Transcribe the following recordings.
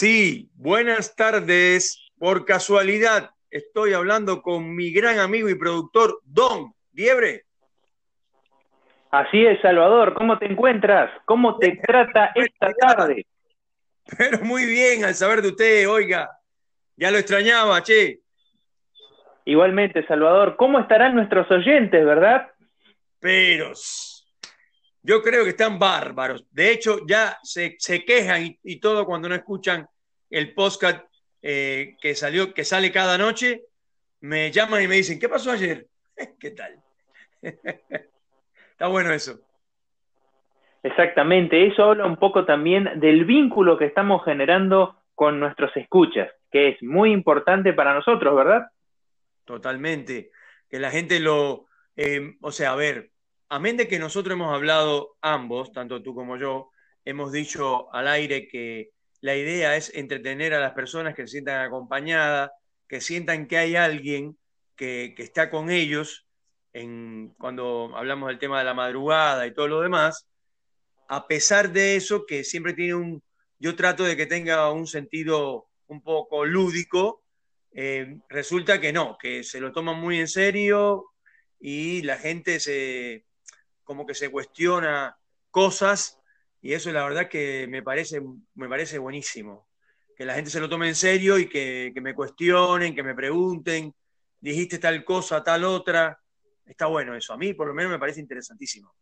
Sí, buenas tardes. Por casualidad, estoy hablando con mi gran amigo y productor, Don Diebre. Así es, Salvador. ¿Cómo te encuentras? ¿Cómo te trata esta tarde? Pero muy bien, al saber de usted, oiga. Ya lo extrañaba, che. Igualmente, Salvador. ¿Cómo estarán nuestros oyentes, verdad? Pero yo creo que están bárbaros. De hecho, ya se, quejan y, todo cuando no escuchan el podcast eh, que salió, que sale cada noche. Me llaman y me dicen, ¿qué pasó ayer? ¿Qué tal? Está bueno eso. Exactamente, eso habla un poco también del vínculo que estamos generando con nuestros escuchas, que es muy importante para nosotros, ¿verdad? Totalmente. Que la gente lo, eh, o sea, a ver, amén de que nosotros hemos hablado ambos, tanto tú como yo, hemos dicho al aire que la idea es entretener a las personas que se sientan acompañadas, que sientan que hay alguien que, está con ellos cuando hablamos del tema de la madrugada y todo lo demás. A pesar de eso, que siempre tiene un, yo trato de que tenga un sentido un poco lúdico, eh, resulta que no, que se lo toman muy en serio y la gente se, como que se cuestiona cosas y eso la verdad que me parece, me parece buenísimo. Que la gente se lo tome en serio y que, me cuestionen, que me pregunten, dijiste tal cosa, tal otra. Está bueno eso. A mí por lo menos me parece interesantísimo.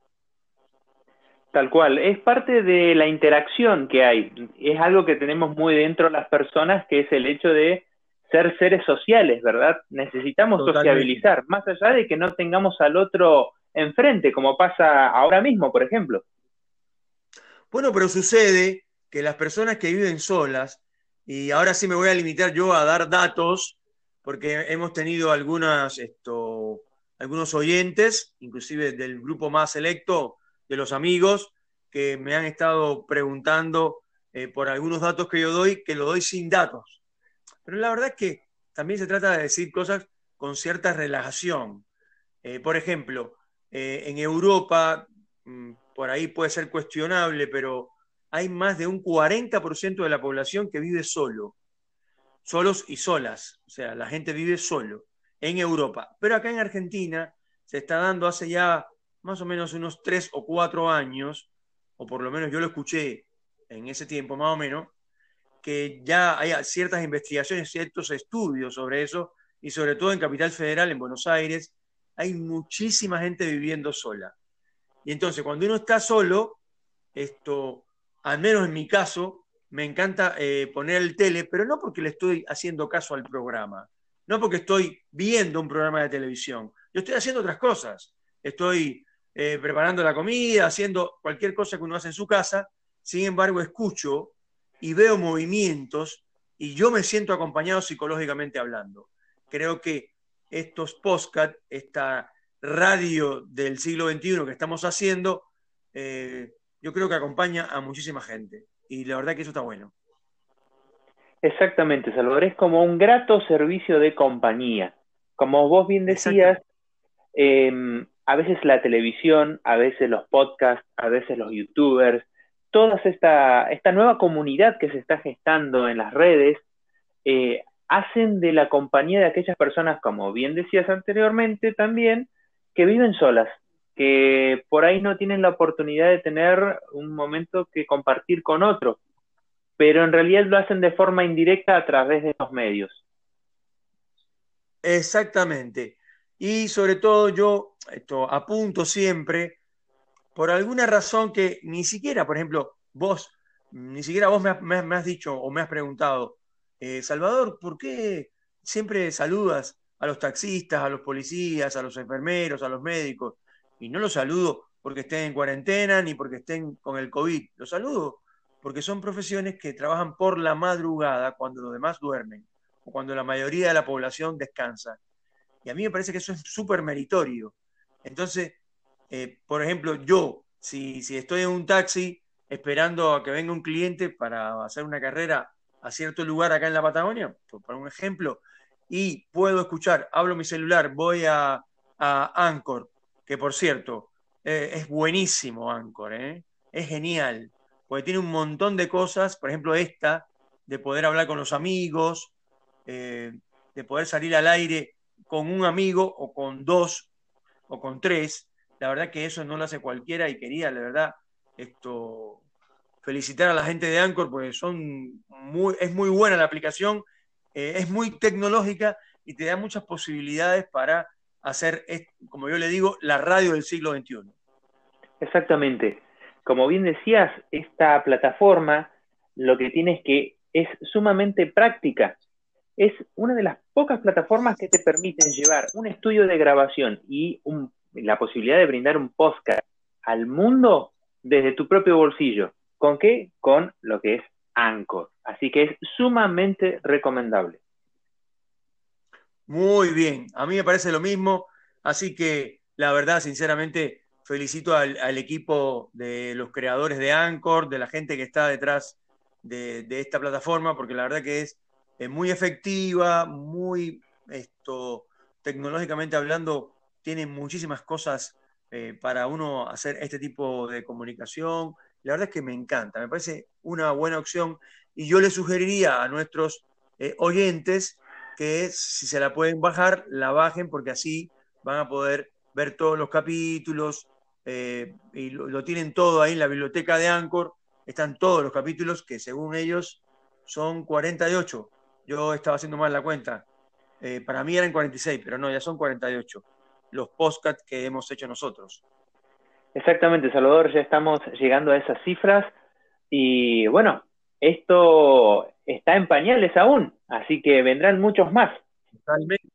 Tal cual, es parte de la interacción que hay. Es algo que tenemos muy dentro de las personas, que es el hecho de ser seres sociales, ¿verdad? Necesitamos sociabilizar, más allá de que no tengamos al otro enfrente, como pasa ahora mismo, por ejemplo. Bueno, pero sucede que las personas que viven solas, y ahora sí me voy a limitar yo a dar datos, porque hemos tenido algunas, esto, algunos oyentes, inclusive del grupo más selecto de los amigos, que me han estado preguntando eh, por algunos datos que yo doy, que lo doy sin datos. Pero la verdad es que también se trata de decir cosas con cierta relajación. Eh, por ejemplo, eh, en Europa, mm, por ahí puede ser cuestionable, pero hay más de un 40% de la población que vive solo, solos y solas, o sea, la gente vive solo en Europa. Pero acá en Argentina se está dando hace ya más o menos unos tres o cuatro años, o por lo menos yo lo escuché en ese tiempo más o menos, que ya hay ciertas investigaciones, ciertos estudios sobre eso, y sobre todo en Capital Federal, en Buenos Aires, hay muchísima gente viviendo sola. Y entonces, cuando uno está solo, esto, al menos en mi caso, me encanta eh, poner el tele, pero no porque le estoy haciendo caso al programa, no porque estoy viendo un programa de televisión. Yo estoy haciendo otras cosas. Estoy eh, preparando la comida, haciendo cualquier cosa que uno hace en su casa. Sin embargo, escucho y veo movimientos y yo me siento acompañado psicológicamente hablando. Creo que estos postcat, esta radio del siglo XXI que estamos haciendo, eh, yo creo que acompaña a muchísima gente. Y la verdad que eso está bueno. Exactamente, Salvador. Es como un grato servicio de compañía. Como vos bien decías, em, a veces la televisión, a veces los podcasts, a veces los youtubers, toda esta, esta nueva comunidad que se está gestando en las redes, eh, hacen de la compañía de aquellas personas, como bien decías anteriormente también, que viven solas, que por ahí no tienen la oportunidad de tener un momento que compartir con otro, pero en realidad lo hacen de forma indirecta a través de los medios. Exactamente. Y sobre todo yo esto, apunto siempre, por alguna razón que ni siquiera, por ejemplo, vos, ni siquiera vos me has dicho o me has preguntado, eh, Salvador, ¿por qué siempre saludas a los taxistas, a los policías, a los enfermeros, a los médicos? Y no los saludo porque estén en cuarentena ni porque estén con el COVID. Los saludo porque son profesiones que trabajan por la madrugada cuando los demás duermen o cuando la mayoría de la población descansa. Y a mí me parece que eso es súper meritorio. Entonces, eh, por ejemplo, yo, si, si estoy en un taxi esperando a que venga un cliente para hacer una carrera a cierto lugar acá en la Patagonia, por, un ejemplo, y puedo escuchar, hablo mi celular, voy a, Anchor, que por cierto, eh, es buenísimo Anchor, ¿eh? es genial, porque tiene un montón de cosas, por ejemplo esta, de poder hablar con los amigos, eh, de poder salir al aire con un amigo o con dos o con tres. La verdad que eso no lo hace cualquiera y quería, la verdad, esto felicitar a la gente de Anchor porque son muy, es muy buena la aplicación, eh, es muy tecnológica y te da muchas posibilidades para hacer, como yo le digo, la radio del siglo XXI. Exactamente. Como bien decías, esta plataforma lo que tiene es que es sumamente práctica. Es una de las pocas plataformas que te permiten llevar un estudio de grabación y la posibilidad de brindar un podcast al mundo desde tu propio bolsillo. ¿Con qué? Con lo que es Anchor. Así que es sumamente recomendable. Muy bien, a mí me parece lo mismo, así que la verdad, sinceramente, felicito al, equipo de los creadores de Anchor, de la gente que está detrás de, esta plataforma, porque la verdad que es, muy efectiva, muy esto, tecnológicamente hablando, tiene muchísimas cosas eh, para uno hacer este tipo de comunicación, la verdad es que me encanta, me parece una buena opción y yo le sugeriría a nuestros eh, oyentes que si se la pueden bajar, la bajen porque así van a poder ver todos los capítulos eh, y lo, tienen todo ahí en la biblioteca de Anchor, están todos los capítulos que según ellos son 48. Yo estaba haciendo mal la cuenta. Eh, para mí eran 46, pero no, ya son 48 los podcasts que hemos hecho nosotros. Exactamente, Salvador, ya estamos llegando a esas cifras y bueno, esto está en pañales aún, así que vendrán muchos más. Totalmente.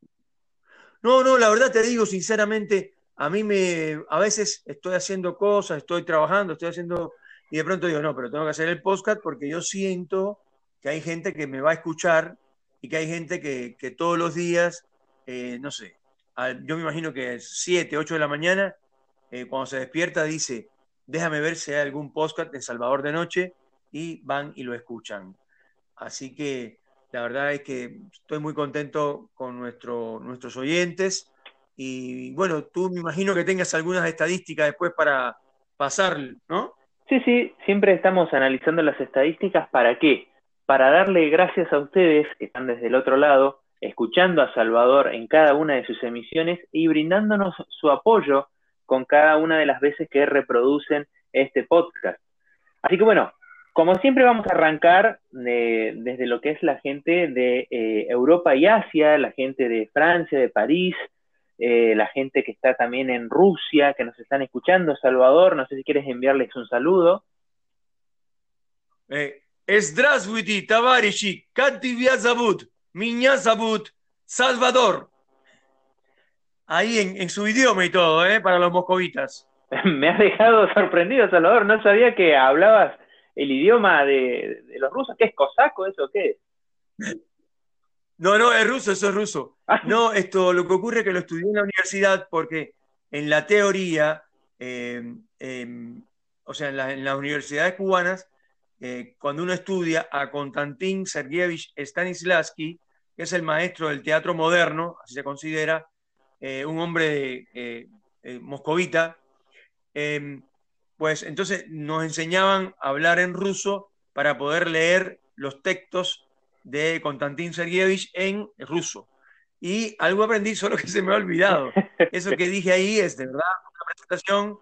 No, no, la verdad te digo sinceramente, a mí me, a veces estoy haciendo cosas, estoy trabajando, estoy haciendo, y de pronto digo, no, pero tengo que hacer el podcast porque yo siento que hay gente que me va a escuchar y que hay gente que, todos los días, eh, no sé, yo me imagino que es 7, 8 de la mañana, eh, cuando se despierta dice, déjame ver si hay algún podcast de Salvador de Noche y van y lo escuchan. Así que la verdad es que estoy muy contento con nuestro, nuestros oyentes y bueno, tú me imagino que tengas algunas estadísticas después para pasar, ¿no? Sí, sí, siempre estamos analizando las estadísticas. ¿Para qué? Para darle gracias a ustedes que están desde el otro lado, escuchando a Salvador en cada una de sus emisiones y brindándonos su apoyo con cada una de las veces que reproducen este podcast. Así que bueno, como siempre vamos a arrancar desde lo que es la gente de eh, Europa y Asia, la gente de Francia, de París, eh, la gente que está también en Rusia, que nos están escuchando, Salvador, no sé si quieres enviarles un saludo. Eh, Здравствуйте, товарищи, как тебя зовут? Меня Salvador ahí en, su idioma y todo, ¿eh? Para los moscovitas. Me has dejado sorprendido, Salvador. No sabía que hablabas el idioma de, los rusos. ¿Qué es cosaco eso? ¿Qué No, no, es ruso, eso es ruso. Ah. No, esto lo que ocurre es que lo estudié en la universidad porque en la teoría, em, em, o sea, en, las universidades cubanas, eh, cuando uno estudia a Konstantin Sergeyevich Stanislavski, que es el maestro del teatro moderno, así se considera, eh, un hombre eh, eh, moscovita, em, pues entonces nos enseñaban a hablar en ruso para poder leer los textos de Konstantin Sergeyevich en ruso. Y algo aprendí, solo que se me ha olvidado. Eso que dije ahí es de verdad una presentación.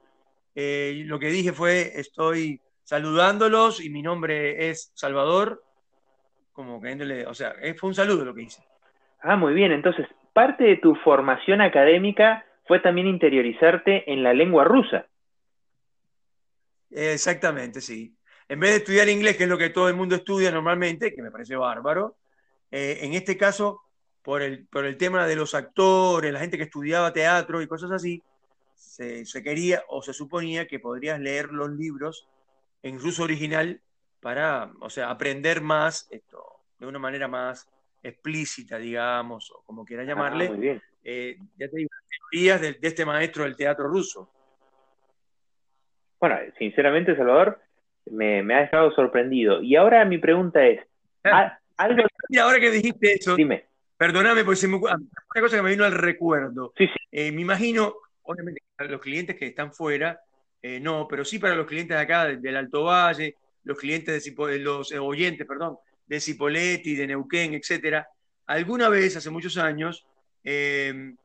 lo que dije fue, estoy saludándolos y mi nombre es Salvador, como queriéndole, o sea, fue un saludo lo que hice. Ah, muy bien, entonces parte de tu formación académica fue también interiorizarte en la lengua rusa. Exactamente, sí. En vez de estudiar inglés, que es lo que todo el mundo estudia normalmente, que me parece bárbaro, eh, en este caso, por el, por el tema de los actores, la gente que estudiaba teatro y cosas así, se, se quería o se suponía que podrías leer los libros en ruso original para, o sea, aprender más esto de una manera más explícita, digamos, o como quiera ah, llamarle, eh, ya te digo, teorías de, este maestro del teatro ruso. Bueno, sinceramente, Salvador, me, ha dejado sorprendido. Y ahora mi pregunta es, ah, algo... ahora que dijiste eso, dime. Perdóname, porque me, una cosa que me vino al recuerdo. Sí, sí. Eh, me imagino, obviamente, para los clientes que están fuera, eh, no, pero sí para los clientes de acá, del Alto Valle, los clientes, de, los oyentes, perdón, de Cipoletti, de Neuquén, etcétera, alguna vez, hace muchos años, eh,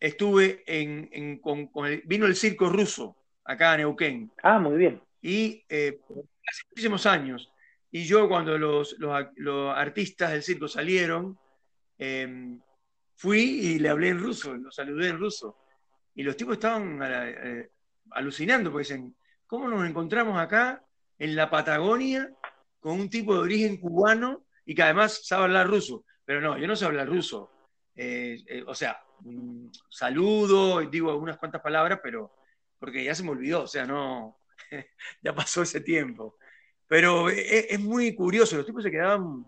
estuve en, con, vino el circo ruso acá en Neuquén. Ah, muy bien. Y eh, hace muchísimos años. Y yo cuando los, artistas del circo salieron, em, fui y le hablé en ruso, los saludé en ruso. Y los tipos estaban eh, alucinando, porque dicen, ¿cómo nos encontramos acá en la Patagonia con un tipo de origen cubano y que además sabe hablar ruso? Pero no, yo no sé hablar ruso. Eh, o sea, mm, saludo, digo algunas cuantas palabras, pero porque ya se me olvidó, o sea, no, ya pasó ese tiempo. Pero e, es, muy curioso, los tipos se quedaban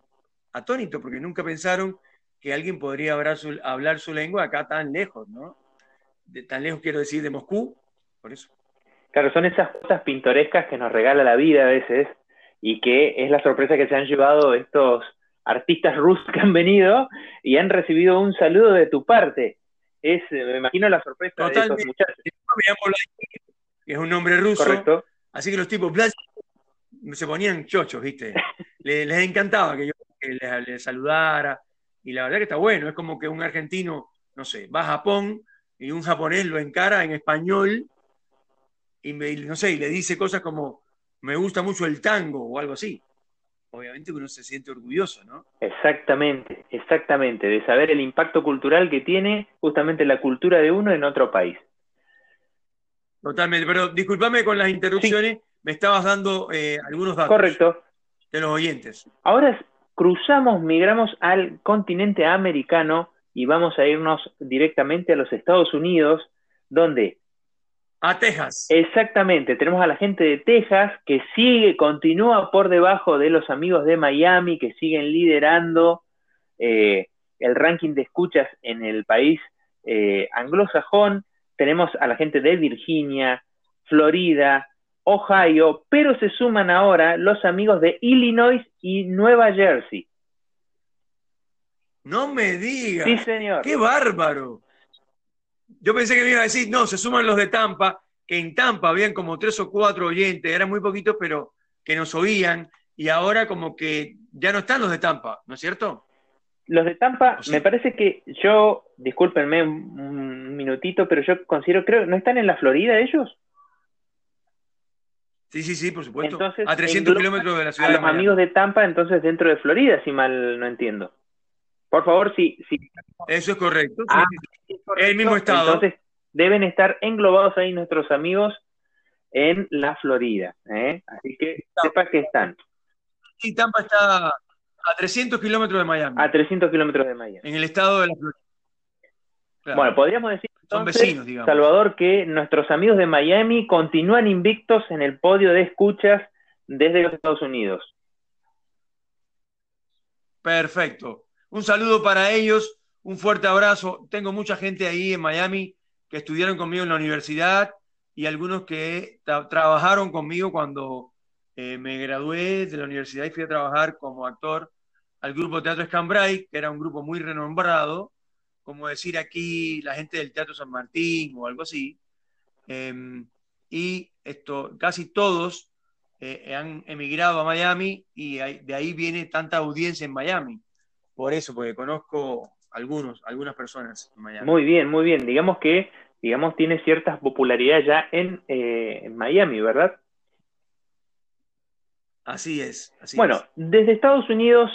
atónitos porque nunca pensaron que alguien podría hablar su, lengua acá tan lejos, ¿no? Tan lejos quiero decir de Moscú, por eso. Claro, son esas cosas pintorescas que nos regala la vida a veces y que es la sorpresa que se han llevado estos artistas rusos que han venido y han recibido un saludo de tu parte. Es, me imagino la sorpresa de esos muchachos. que es un nombre ruso. Así que los tipos se ponían chochos, ¿viste? les, encantaba que yo les, saludara. Y la verdad que está bueno. Es como que un argentino, no sé, va a Japón y un japonés lo encara en español y, no sé, y le dice cosas como, me gusta mucho el tango o algo así obviamente uno se siente orgulloso, ¿no? Exactamente, exactamente, de saber el impacto cultural que tiene justamente la cultura de uno en otro país. Totalmente, pero discúlpame con las interrupciones, me estabas dando eh, algunos datos. Correcto. De los oyentes. Ahora cruzamos, migramos al continente americano y vamos a irnos directamente a los Estados Unidos, donde a Texas. Exactamente, tenemos a la gente de Texas que sigue, continúa por debajo de los amigos de Miami que siguen liderando eh, el ranking de escuchas en el país eh, anglosajón. Tenemos a la gente de Virginia, Florida, Ohio, pero se suman ahora los amigos de Illinois y Nueva Jersey. No me digas. Sí, señor. Qué bárbaro. Yo pensé que me iba a decir, no, se suman los de Tampa, que en Tampa habían como tres o cuatro oyentes, eran muy poquitos, pero que nos oían, y ahora como que ya no están los de Tampa, ¿no es cierto? Los de Tampa, me parece que yo, discúlpenme un minutito, pero yo considero, creo, ¿no están en la Florida ellos? Sí, sí, sí, por supuesto. a 300 kilómetros de la ciudad. A los amigos de Tampa, entonces dentro de Florida, si mal no entiendo. Por favor, sí. sí. Eso es correcto. Ah, el mismo estado. Entonces, deben estar englobados ahí nuestros amigos en la Florida. ¿eh? Así que sepa que están. Sí, Tampa está a 300 kilómetros de Miami. A 300 kilómetros de Miami. En el estado de la Florida. Bueno, podríamos decir, Son vecinos, digamos. Salvador, que nuestros amigos de Miami continúan invictos en el podio de escuchas desde los Estados Unidos. Perfecto. Un saludo para ellos, un fuerte abrazo. Tengo mucha gente ahí en Miami que estudiaron conmigo en la universidad y algunos que trabajaron conmigo cuando eh, me gradué de la universidad y fui a trabajar como actor al grupo Teatro Escambray, que era un grupo muy renombrado, como decir aquí la gente del Teatro San Martín o algo así. Em, y esto, casi todos eh, han emigrado a Miami y de ahí viene tanta audiencia en Miami por eso, porque conozco algunos, algunas personas en Miami. Muy bien, muy bien. Digamos que, digamos, tiene cierta popularidad ya en, eh, Miami, ¿verdad? Así es. Así bueno, desde Estados Unidos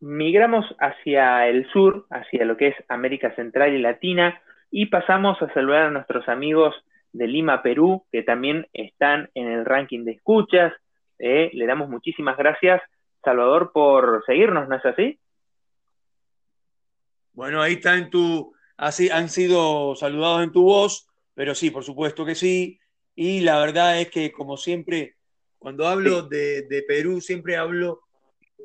migramos hacia el sur, hacia lo que es América Central y Latina, y pasamos a saludar a nuestros amigos de Lima, Perú, que también están en el ranking de escuchas. Eh, le damos muchísimas gracias, Salvador, por seguirnos, ¿no es así? Bueno, ahí está en tu, así han sido saludados en tu voz, pero sí, por supuesto que sí. Y la verdad es que, como siempre, cuando hablo de, Perú, siempre hablo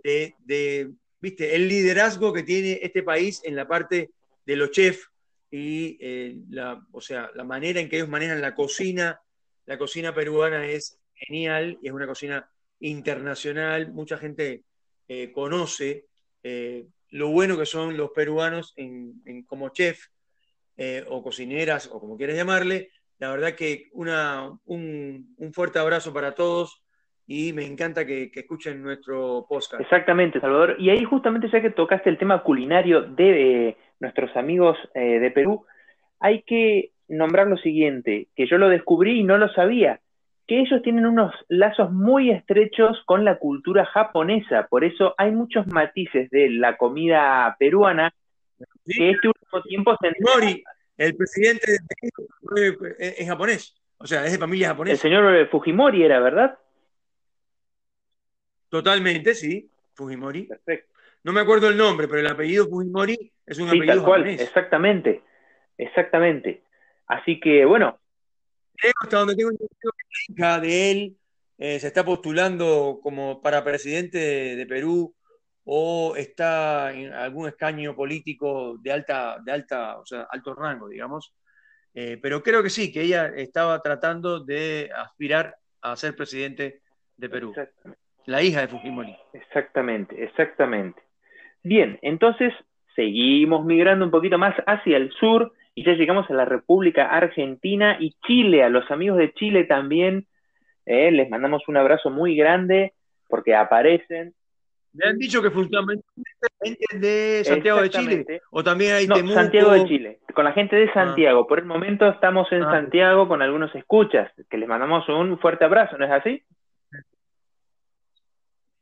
de, viste, el liderazgo que tiene este país en la parte de los chefs y eh, la, o sea, la manera en que ellos manejan la cocina. La cocina peruana es genial y es una cocina internacional. Mucha gente eh, conoce eh, lo bueno que son los peruanos en, como chef eh, o cocineras o como quieras llamarle. La verdad que una, un, fuerte abrazo para todos y me encanta que, escuchen nuestro podcast. Exactamente, Salvador. Y ahí justamente ya que tocaste el tema culinario de eh, nuestros amigos eh, de Perú, hay que nombrar lo siguiente, que yo lo descubrí y no lo sabía, que ellos tienen unos lazos muy estrechos con la cultura japonesa, por eso hay muchos matices de la comida peruana que este último tiempo se... Mori, el presidente de México es japonés, o sea, es de familia japonesa. El señor Fujimori era, ¿verdad? Totalmente, sí, Fujimori. Perfecto. No me acuerdo el nombre, pero el apellido Fujimori es un apellido tal cual, exactamente, exactamente. Así que, bueno. Hasta donde tengo hija de él eh, se está postulando como para presidente de, Perú o está en algún escaño político de alta, de alta, o sea, alto rango, digamos. Eh, pero creo que sí, que ella estaba tratando de aspirar a ser presidente de Perú. La hija de Fujimori. Exactamente, exactamente. Bien, entonces seguimos migrando un poquito más hacia el sur y ya llegamos a la República Argentina y Chile. A los amigos de Chile también eh, les mandamos un abrazo muy grande porque aparecen. Me han dicho que fundamentalmente de Santiago de Chile o también hay no, Santiago de Chile, con la gente de ah. Santiago. Por el momento estamos en ah. Santiago con algunos escuchas, que les mandamos un fuerte abrazo, ¿no es así?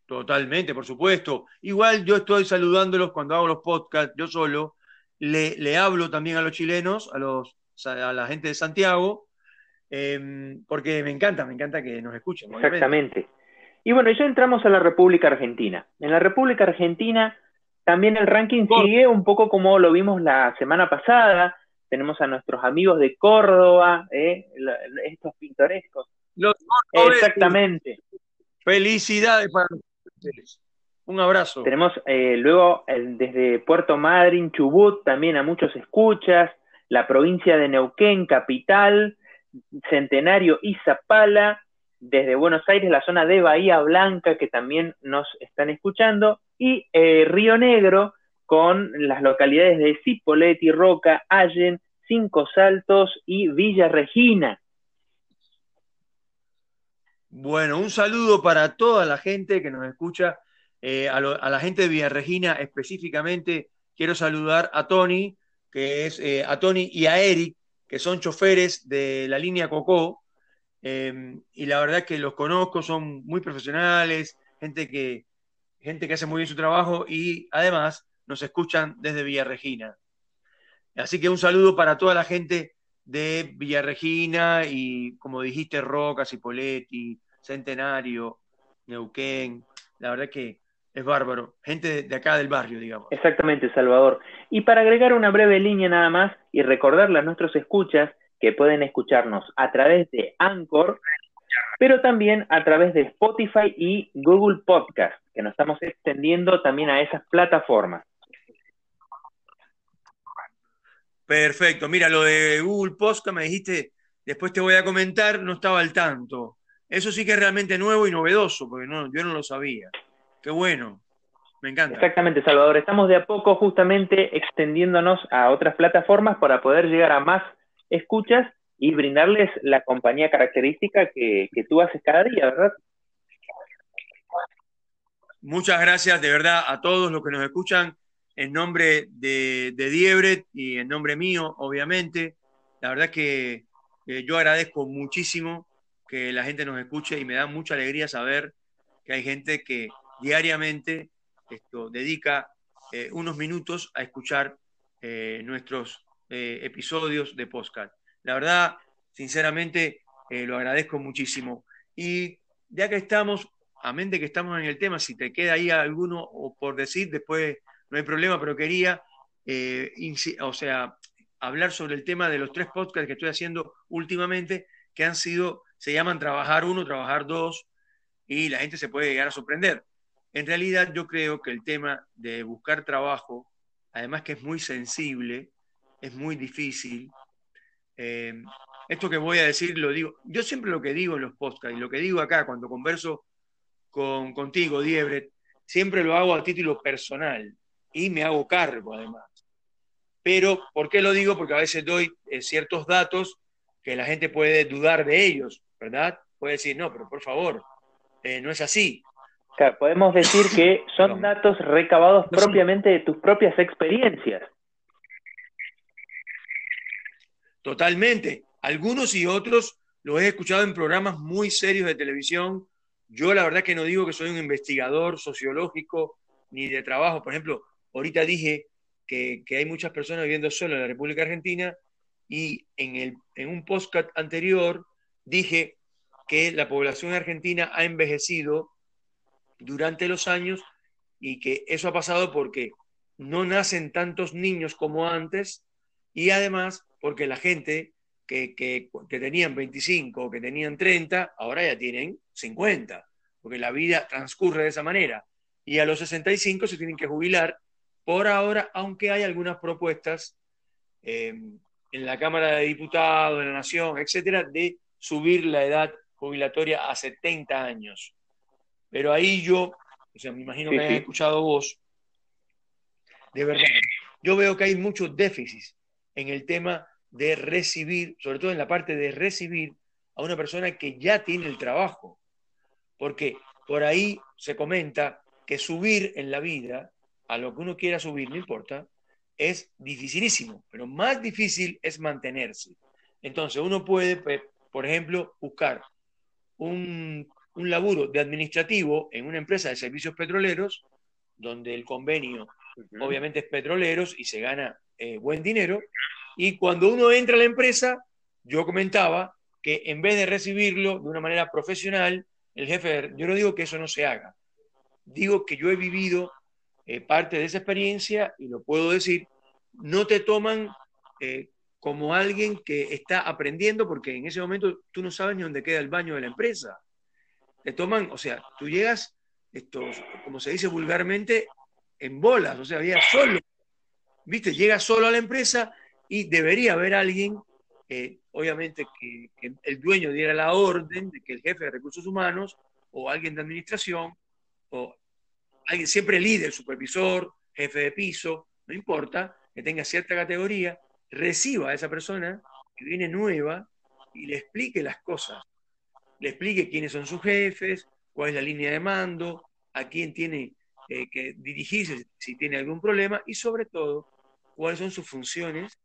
Totalmente, por supuesto. Igual yo estoy saludándolos cuando hago los podcasts, yo solo. Le, hablo también a los chilenos, a, los, a la gente de Santiago, em, porque me encanta, me encanta que nos escuchen. Exactamente. Y bueno, ya entramos a la República Argentina. En la República Argentina también el ranking sigue un poco como lo vimos la semana pasada. Tenemos a nuestros amigos de Córdoba, ¿eh? estos pintorescos. Los Exactamente. Felicidades para un abrazo. Tenemos eh, luego desde Puerto Madryn, Chubut, también a muchos escuchas, la provincia de Neuquén, capital, Centenario y Zapala, desde Buenos Aires, la zona de Bahía Blanca, que también nos están escuchando, y eh, Río Negro, con las localidades de Cipolletti, Roca, Allen, Cinco Saltos y Villa Regina. Bueno, un saludo para toda la gente que nos escucha, eh, a, la gente de Villa Regina específicamente. Quiero saludar a Tony, que es eh, a Tony y a Eric, que son choferes de la línea Cocó. Em, y la verdad que los conozco, son muy profesionales, gente que, gente que hace muy bien su trabajo y además nos escuchan desde Villa Regina. Así que un saludo para toda la gente de Villa Regina y, como dijiste, Rocas y Poletti, Centenario, Neuquén, la verdad que es bárbaro, gente de acá del barrio, digamos. Exactamente, Salvador. Y para agregar una breve línea nada más y recordarle a nuestros escuchas que pueden escucharnos a través de Anchor, pero también a través de Spotify y Google Podcast, que nos estamos extendiendo también a esas plataformas. Perfecto. Mira, lo de Google Podcast me dijiste, después te voy a comentar, no estaba al tanto. Eso sí que es realmente nuevo y novedoso, porque no, yo no lo sabía. Qué bueno, me encanta. Exactamente, Salvador. Estamos de a poco justamente extendiéndonos a otras plataformas para poder llegar a más escuchas y brindarles la compañía característica que, tú haces cada día, ¿verdad? Muchas gracias de verdad a todos los que nos escuchan en nombre de, de Diebret y en nombre mío, obviamente. La verdad que yo agradezco muchísimo que la gente nos escuche y me da mucha alegría saber que hay gente que diariamente esto, dedica eh, unos minutos a escuchar eh, nuestros eh, episodios de podcast. La verdad, sinceramente, lo agradezco muchísimo. Y ya que estamos, a mente que estamos en el tema, si te queda ahí alguno o por decir, después no hay problema, pero quería, o sea, hablar sobre el tema de los tres podcasts que estoy haciendo últimamente, que han sido se llaman trabajar uno, trabajar dos, y la gente se puede llegar a sorprender. En realidad yo creo que el tema de buscar trabajo, además que es muy sensible, es muy difícil. Eh, esto que voy a decir lo digo, yo siempre lo que digo en los podcasts y lo que digo acá cuando converso con, contigo, Diebret, siempre lo hago a título personal y me hago cargo además. Pero, ¿por qué lo digo? Porque a veces doy eh, ciertos datos que la gente puede dudar de ellos. ¿verdad? Puede decir, no, pero por favor, eh, no es así. Claro, podemos decir que son datos recabados propiamente de tus propias experiencias. Totalmente. Algunos y otros los he escuchado en programas muy serios de televisión. Yo la verdad que no digo que soy un investigador sociológico ni de trabajo. Por ejemplo, ahorita dije que, hay muchas personas viviendo solo en la República Argentina y en, el, en un podcast anterior dije que la población argentina ha envejecido durante los años y que eso ha pasado porque no nacen tantos niños como antes y además porque la gente que, que, que, tenían 25 o que tenían 30, ahora ya tienen 50, porque la vida transcurre de esa manera. Y a los 65 se tienen que jubilar por ahora, aunque hay algunas propuestas eh, en la Cámara de Diputados, en la Nación, etcétera, de subir la edad jubilatoria a 70 años. Pero ahí yo, o sea, me imagino que hayas escuchado vos, de verdad, yo veo que hay muchos déficits en el tema de recibir, sobre todo en la parte de recibir a una persona que ya tiene el trabajo. Porque por ahí se comenta que subir en la vida, a lo que uno quiera subir, no importa, es dificilísimo, pero más difícil es mantenerse. Entonces uno puede, por ejemplo, buscar un, laburo de administrativo en una empresa de servicios petroleros, donde el convenio obviamente es petroleros y se gana eh, buen dinero. Y cuando uno entra a la empresa, yo comentaba que en vez de recibirlo de una manera profesional, el jefe, yo no digo que eso no se haga, digo que yo he vivido eh, parte de esa experiencia y lo puedo decir, no te toman eh, como alguien que está aprendiendo porque en ese momento tú no sabes ni dónde queda el baño de la empresa. Te toman, o sea, tú llegas, esto, como se dice vulgarmente, en bolas, o sea, había solo, viste, llega solo a la empresa y debería haber alguien, eh, obviamente, que, el dueño diera la orden de que el jefe de recursos humanos o alguien de administración o alguien, siempre líder, supervisor, jefe de piso, no importa, que tenga cierta categoría, reciba a esa persona que viene nueva y le explique las cosas. Le explique quiénes son sus jefes, cuál es la línea de mando, a quién tiene eh, que dirigirse si tiene algún problema y sobre todo cuáles son sus funciones.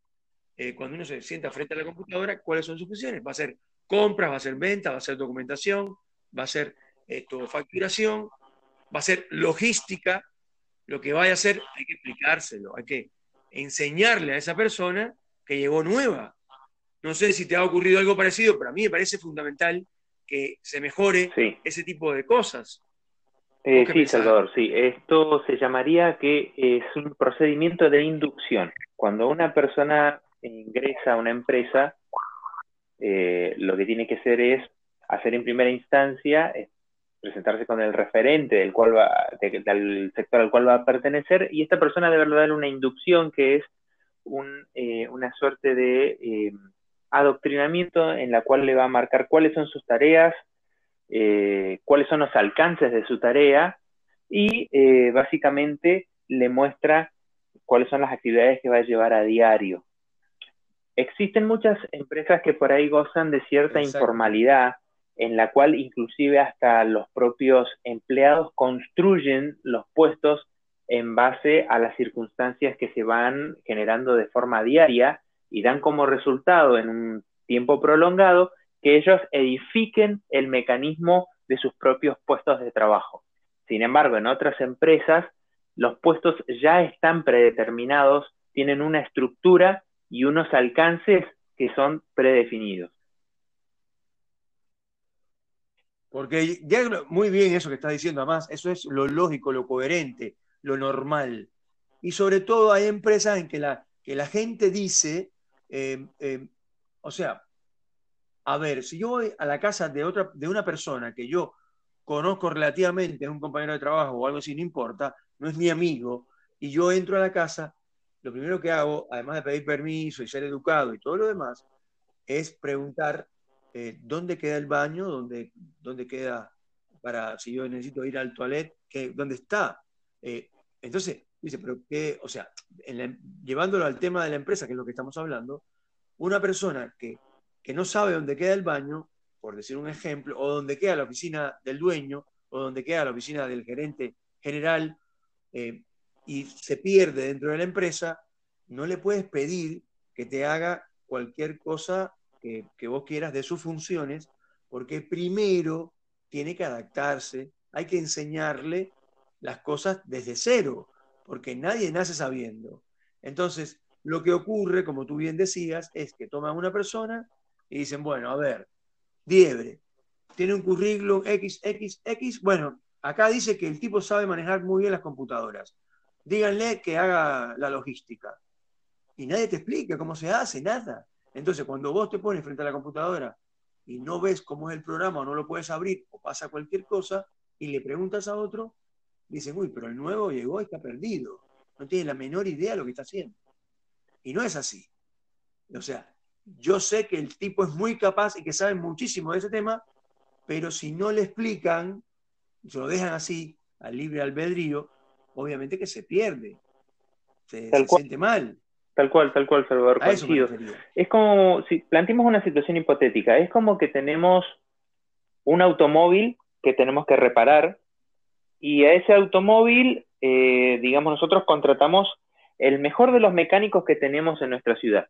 Eh, cuando uno se sienta frente a la computadora, cuáles son sus funciones. Va a ser compras, va a ser venta, va a ser documentación, va a ser esto, facturación, va a ser logística. Lo que vaya a hacer hay que explicárselo, hay que enseñarle a esa persona que llegó nueva. No sé si te ha ocurrido algo parecido, pero a mí me parece fundamental que se mejore ese tipo de cosas. Eh, sí, Salvador, sí. Esto se llamaría que es un procedimiento de inducción. Cuando una persona ingresa a una empresa, eh, lo que tiene que hacer es hacer en primera instancia, presentarse con el referente del, cual va, del sector al cual va a pertenecer, y esta persona debe darle una inducción que es eh, una suerte de eh, adoctrinamiento en la cual le va a marcar cuáles son sus tareas, eh, cuáles son los alcances de su tarea y básicamente le muestra cuáles son las actividades que va a llevar a diario. Existen muchas empresas que por ahí gozan de cierta informalidad, en la cual inclusive hasta los propios empleados construyen los puestos en base a las circunstancias que se van generando de forma diaria y dan como resultado en un tiempo prolongado que ellos edifiquen el mecanismo de sus propios puestos de trabajo. Sin embargo, en otras empresas los puestos ya están predeterminados, tienen una estructura y unos alcances que son predefinidos. Porque ya muy bien eso que estás diciendo, además, eso es lo lógico, lo coherente, lo normal. Y sobre todo hay empresas en que la, que la gente dice, eh, eh, o sea, a ver, si yo voy a la casa de, otra, de una persona que yo conozco relativamente, es un compañero de trabajo o algo así, no importa, no es mi amigo, y yo entro a la casa, lo primero que hago, además de pedir permiso y ser educado y todo lo demás, es preguntar eh, dónde queda el baño, dónde, dónde queda para, si yo necesito ir al toilet, que, dónde está. Eh, entonces, dice, pero qué, o sea, llevándolo al tema de la empresa, que es lo que estamos hablando, una persona que, que no sabe dónde queda el baño, por decir un ejemplo, o dónde queda la oficina del dueño, o donde queda la oficina del gerente general eh, y se pierde dentro de la empresa, no le puedes pedir que te haga cualquier cosa que, que vos quieras de sus funciones, porque primero tiene que adaptarse, hay que enseñarle las cosas desde cero, porque nadie nace sabiendo. Entonces, lo que ocurre, como tú bien decías, es que toman una persona y dicen, bueno, a ver, Diebre, tiene un currículum XXX, bueno, acá dice que el tipo sabe manejar muy bien las computadoras. Díganle que haga la logística. Y nadie te explica cómo se hace, nada. Entonces, cuando vos te pones frente a la computadora y no ves cómo es el programa o no lo puedes abrir o pasa cualquier cosa y le preguntas a otro, dicen, uy, pero el nuevo llegó y está perdido. No tiene la menor idea de lo que está haciendo. Y no es así. O sea, yo sé que el tipo es muy capaz y que sabe muchísimo de ese tema, pero si no le explican, se lo dejan así, al libre albedrío, obviamente que se pierde. Se, siente mal. Tal cual, tal cual, Salvador. Es como, si planteemos una situación hipotética, es como que tenemos un automóvil que tenemos que reparar y a ese automóvil, eh, digamos, nosotros contratamos el mejor de los mecánicos que tenemos en nuestra ciudad.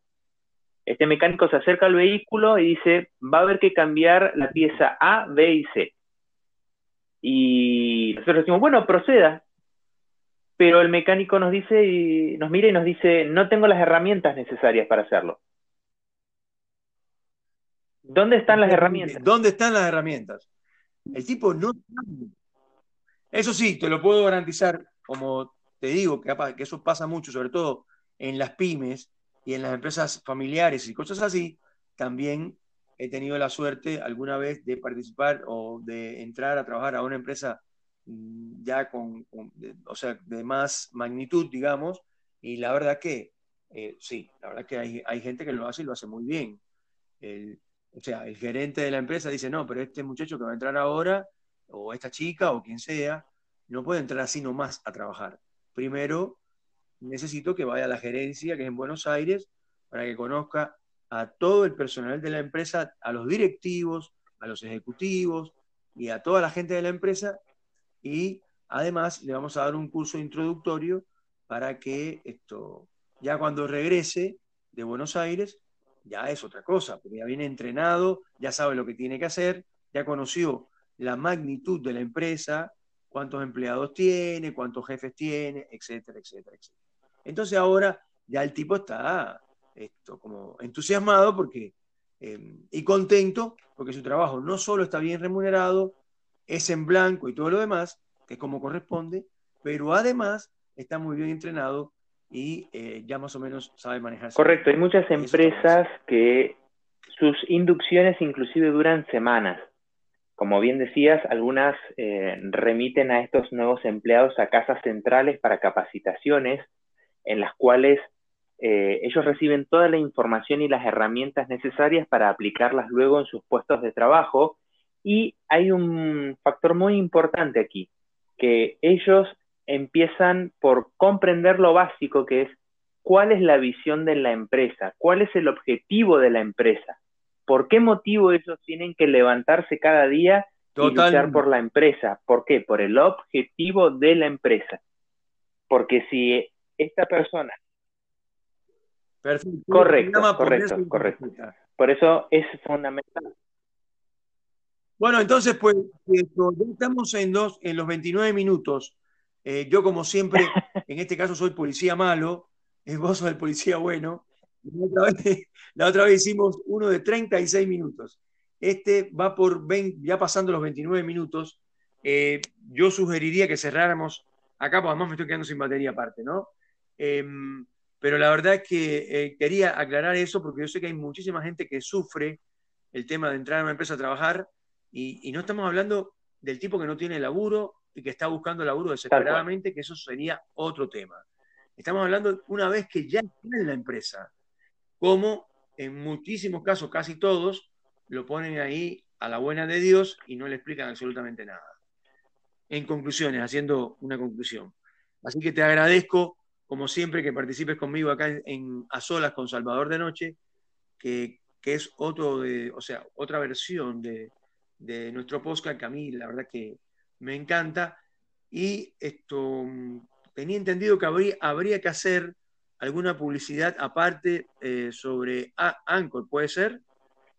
Este mecánico se acerca al vehículo y dice, va a haber que cambiar la pieza A, B y C. Y nosotros decimos, bueno, proceda. Pero el mecánico nos dice y nos mira y nos dice, no tengo las herramientas necesarias para hacerlo. ¿Dónde están las herramientas? ¿Dónde están las herramientas? El tipo no Eso sí, te lo puedo garantizar, como te digo, que, eso pasa mucho, sobre todo en las pymes, y en las empresas familiares y cosas así, también he tenido la suerte alguna vez de participar o de entrar a trabajar a una empresa mm, ya con, o sea, de más magnitud, digamos, y la verdad que eh, sí, la verdad que hay, hay, gente que lo hace y lo hace muy bien. o sea, el gerente de la empresa dice, no, pero este muchacho que va a entrar ahora, o esta chica, o quien sea, no puede entrar así nomás a trabajar. Primero, necesito que vaya a la gerencia, que es en Buenos Aires, para que conozca a todo el personal de la empresa, a los directivos, a los ejecutivos y a toda la gente de la empresa. Y además le vamos a dar un curso introductorio para que esto, ya cuando regrese de Buenos Aires, ya es otra cosa, porque ya viene entrenado, ya sabe lo que tiene que hacer, ya conoció la magnitud de la empresa, cuántos empleados tiene, cuántos jefes tiene, etcétera, etcétera, etcétera. Entonces ahora ya el tipo está esto, como entusiasmado porque, eh, y contento porque su trabajo no solo está bien remunerado, es en blanco y todo lo demás, que es como corresponde, pero además está muy bien entrenado y eh, ya más o menos sabe manejarse. Correcto, hay muchas empresas que sus inducciones inclusive duran semanas. Como bien decías, algunas eh, remiten a estos nuevos empleados a casas centrales para capacitaciones en las cuales eh, ellos reciben toda la información y las herramientas necesarias para aplicarlas luego en sus puestos de trabajo. Y hay un factor muy importante aquí, que ellos empiezan por comprender lo básico que es cuál es la visión de la empresa, cuál es el objetivo de la empresa, por qué motivo ellos tienen que levantarse cada día y luchar por la empresa. ¿Por qué? Por el objetivo de la empresa. Porque si esta persona. Correcto, correcto, correcto. Por eso es fundamental. Bueno, entonces, pues, ya estamos en, dos, en los 29 minutos. Eh, yo, como siempre, en este caso soy policía malo, vos sos el policía bueno. La otra, vez, hicimos uno de 36 minutos. Este va por 20, ya pasando los 29 minutos. Eh, yo sugeriría que cerráramos acá, pues además me estoy quedando sin batería aparte, ¿no? Em, pero la verdad es que eh, quería aclarar eso porque yo sé que hay muchísima gente que sufre el tema de entrar a una empresa a trabajar y, no estamos hablando del tipo que no tiene laburo y que está buscando laburo desesperadamente, que eso sería otro tema. Estamos hablando una vez que ya está en la empresa, como en muchísimos casos, casi todos, lo ponen ahí a la buena de Dios y no le explican absolutamente nada. En conclusiones, haciendo una conclusión. Así que te agradezco como siempre, que participes conmigo acá en, A Solas con Salvador de Noche, que, es otro de, o sea, otra versión de, nuestro podcast que a mí la verdad que me encanta. Y esto tenía entendido que habría, habría que hacer alguna publicidad aparte eh, sobre Anchor, ¿puede ser?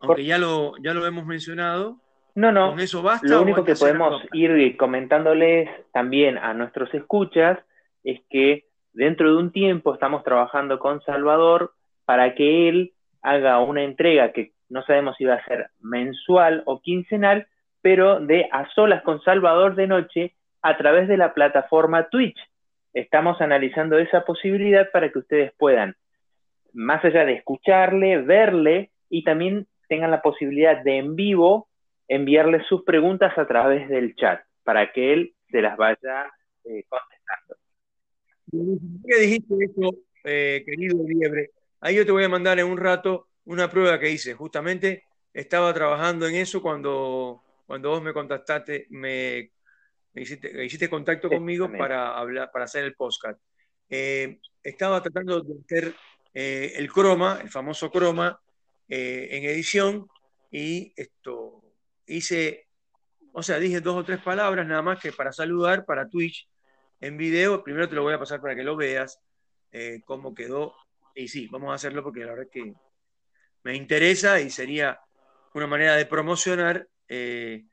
Aunque ya lo, ya lo hemos mencionado. No, no. ¿Con eso basta? Lo único que, podemos ir comentándoles también a nuestros escuchas es que dentro de un tiempo estamos trabajando con Salvador para que él haga una entrega que no sabemos si va a ser mensual o quincenal, pero de a solas con Salvador de noche a través de la plataforma Twitch. Estamos analizando esa posibilidad para que ustedes puedan, más allá de escucharle, verle y también tengan la posibilidad de en vivo enviarle sus preguntas a través del chat para que él se las vaya eh, contestando. ¿Qué dijiste eso, eh, querido Liebre? Ahí yo te voy a mandar en un rato una prueba que hice. Justamente estaba trabajando en eso cuando, cuando vos me contactaste, me, hiciste, hiciste, contacto conmigo para, hablar, para hacer el postcard. Eh, estaba tratando de hacer el croma, el famoso croma, en edición y esto hice, o sea, dije dos o tres palabras nada más que para saludar para Twitch en video. Primero te lo voy a pasar para que lo veas, eh, cómo quedó. Y sí, vamos a hacerlo porque la verdad es que me interesa y sería una manera de promocionar, eh,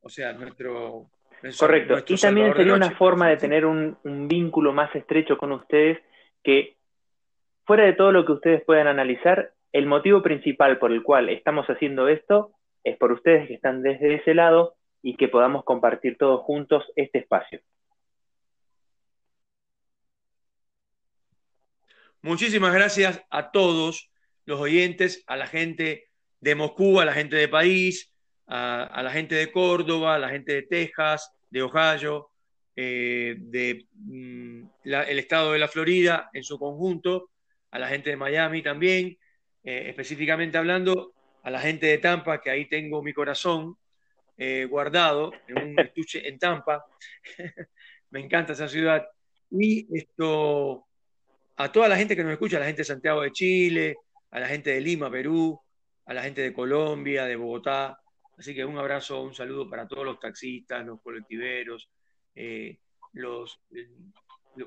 o sea, nuestro... Correcto. y también sería una forma de tener un, un vínculo más estrecho con ustedes que, fuera de todo lo que ustedes puedan analizar, el motivo principal por el cual estamos haciendo esto es por ustedes que están desde ese lado y que podamos compartir todos juntos este espacio. Muchísimas gracias a todos los oyentes, a la gente de Moscú, a la gente de París, a, la gente de Córdoba, a la gente de Texas, de Ohio, eh, de mm, el estado de la Florida en su conjunto, a la gente de Miami también, eh, específicamente hablando a la gente de Tampa, que ahí tengo mi corazón eh, guardado en un estuche en Tampa. Me encanta esa ciudad. Y esto, a toda la gente que nos escucha, a la gente de Santiago de Chile, a la gente de Lima, Perú, a la gente de Colombia, de Bogotá. Así que un abrazo, un saludo para todos los taxistas, los colectiveros, eh, los,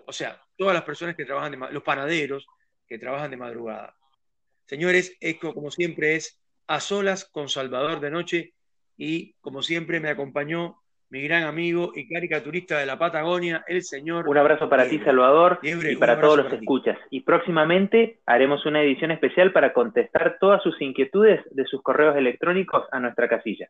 o sea, todas las personas que trabajan, de, los panaderos que trabajan de madrugada. Señores, esto como siempre es a solas con Salvador de Noche y como siempre me acompañó mi gran amigo y caricaturista de la Patagonia, el señor. Un abrazo para ti, Salvador, y para todos los que escuchas. Y próximamente haremos una edición especial para contestar todas sus inquietudes de sus correos electrónicos a nuestra casilla.